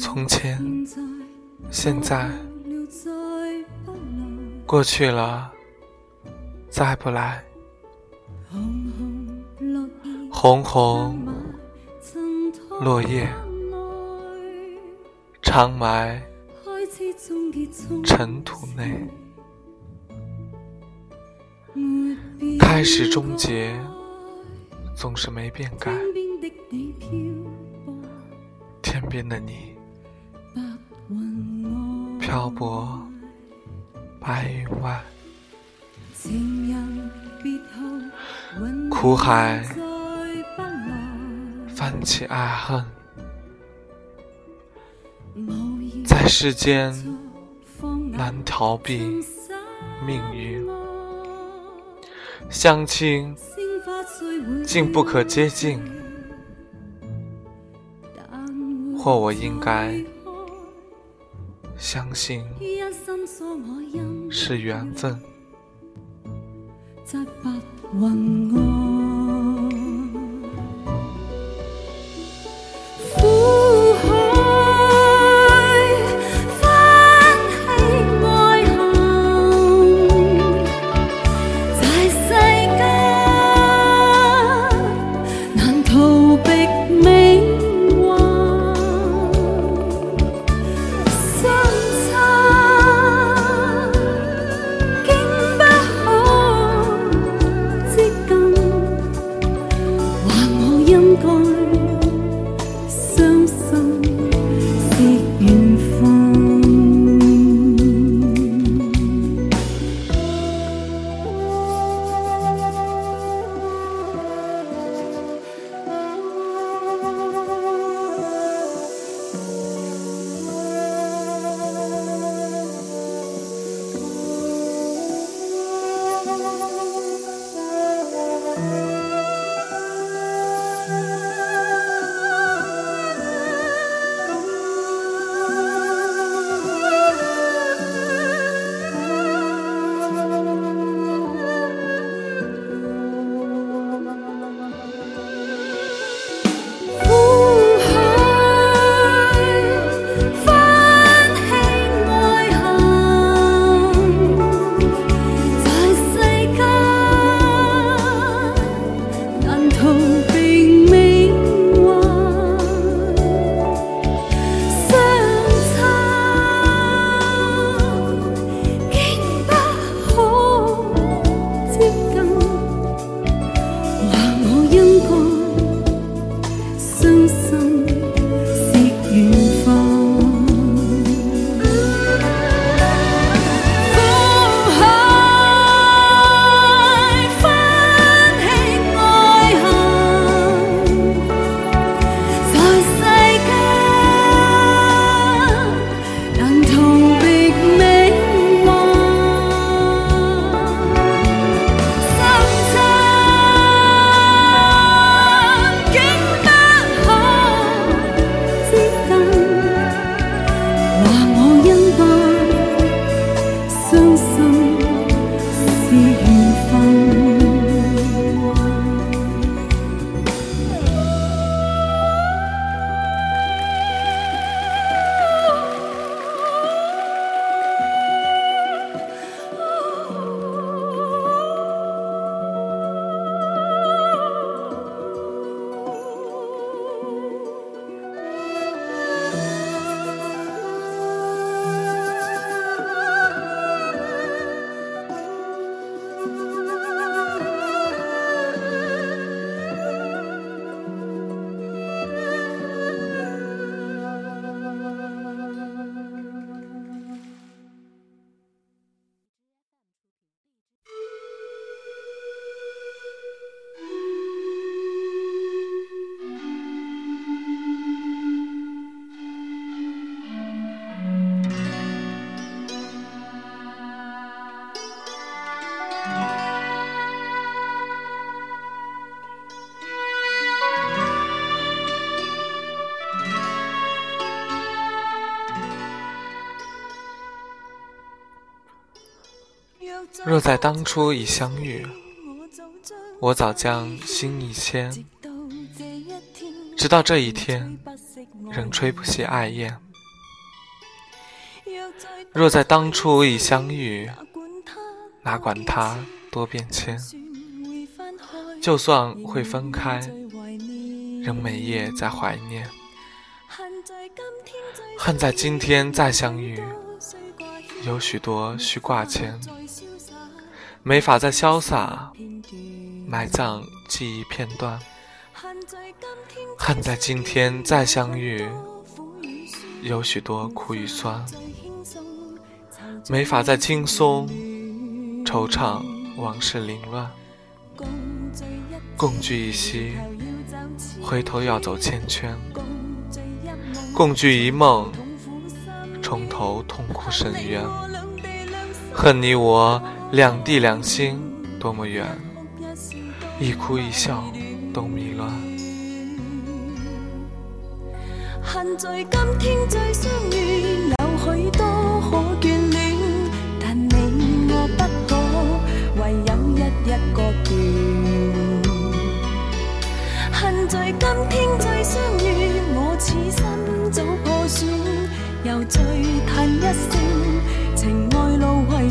从前，现在，过去了，再不来。红红落叶，长埋尘土内。开始，终结，总是没变改。边的你，漂泊；白云外，苦海泛起爱恨，在世间难逃避命运，相亲竟不可接近。或我应该相信是缘分。若在当初已相遇，我早将心意牵；直到这一天，仍吹不熄爱焰。若在当初已相遇，哪管它多变迁？就算会分开，仍每夜在怀念。恨在今天再相遇，有许多需挂牵。没法再潇洒，埋葬记忆片段；恨在今天再相遇，有许多苦与酸；没法再轻松，惆怅往事凌乱；共聚一夕，回头要走千圈；共聚一梦，重头痛苦深渊；恨你我。两地两心多么远，一哭一笑都迷乱。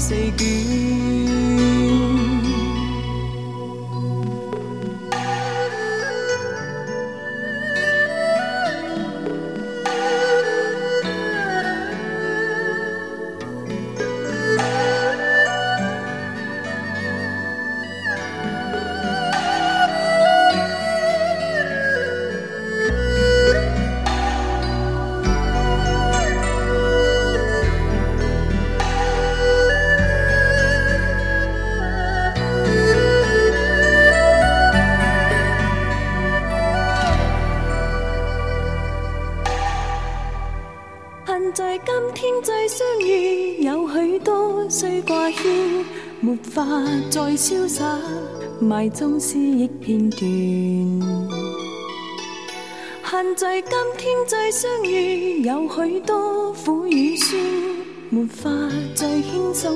四卷。在今天再相遇，有许多需挂牵，没法再潇洒，埋葬思忆片段。恨在今天再相遇，有许多苦与酸，没法再轻松，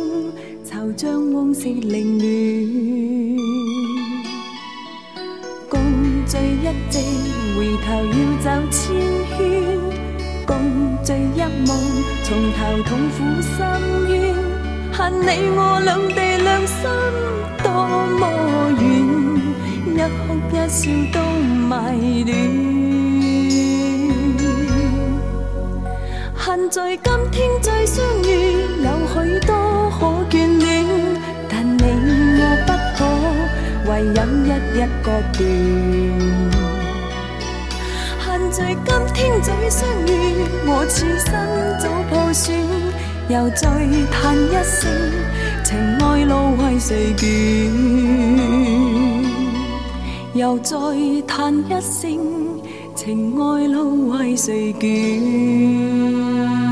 惆将往事凌乱。共聚一席，回头要走千圈。醉一梦，重头痛苦深渊，恨你我两地两心多么远，一哭一笑都迷恋。恨在今天再相遇，有许多可眷恋，但你我不可，唯有日日割断。今天再相遇，我此生早破损，又再叹一声，情愛路為誰捲？又再叹一声，情愛路為誰捲？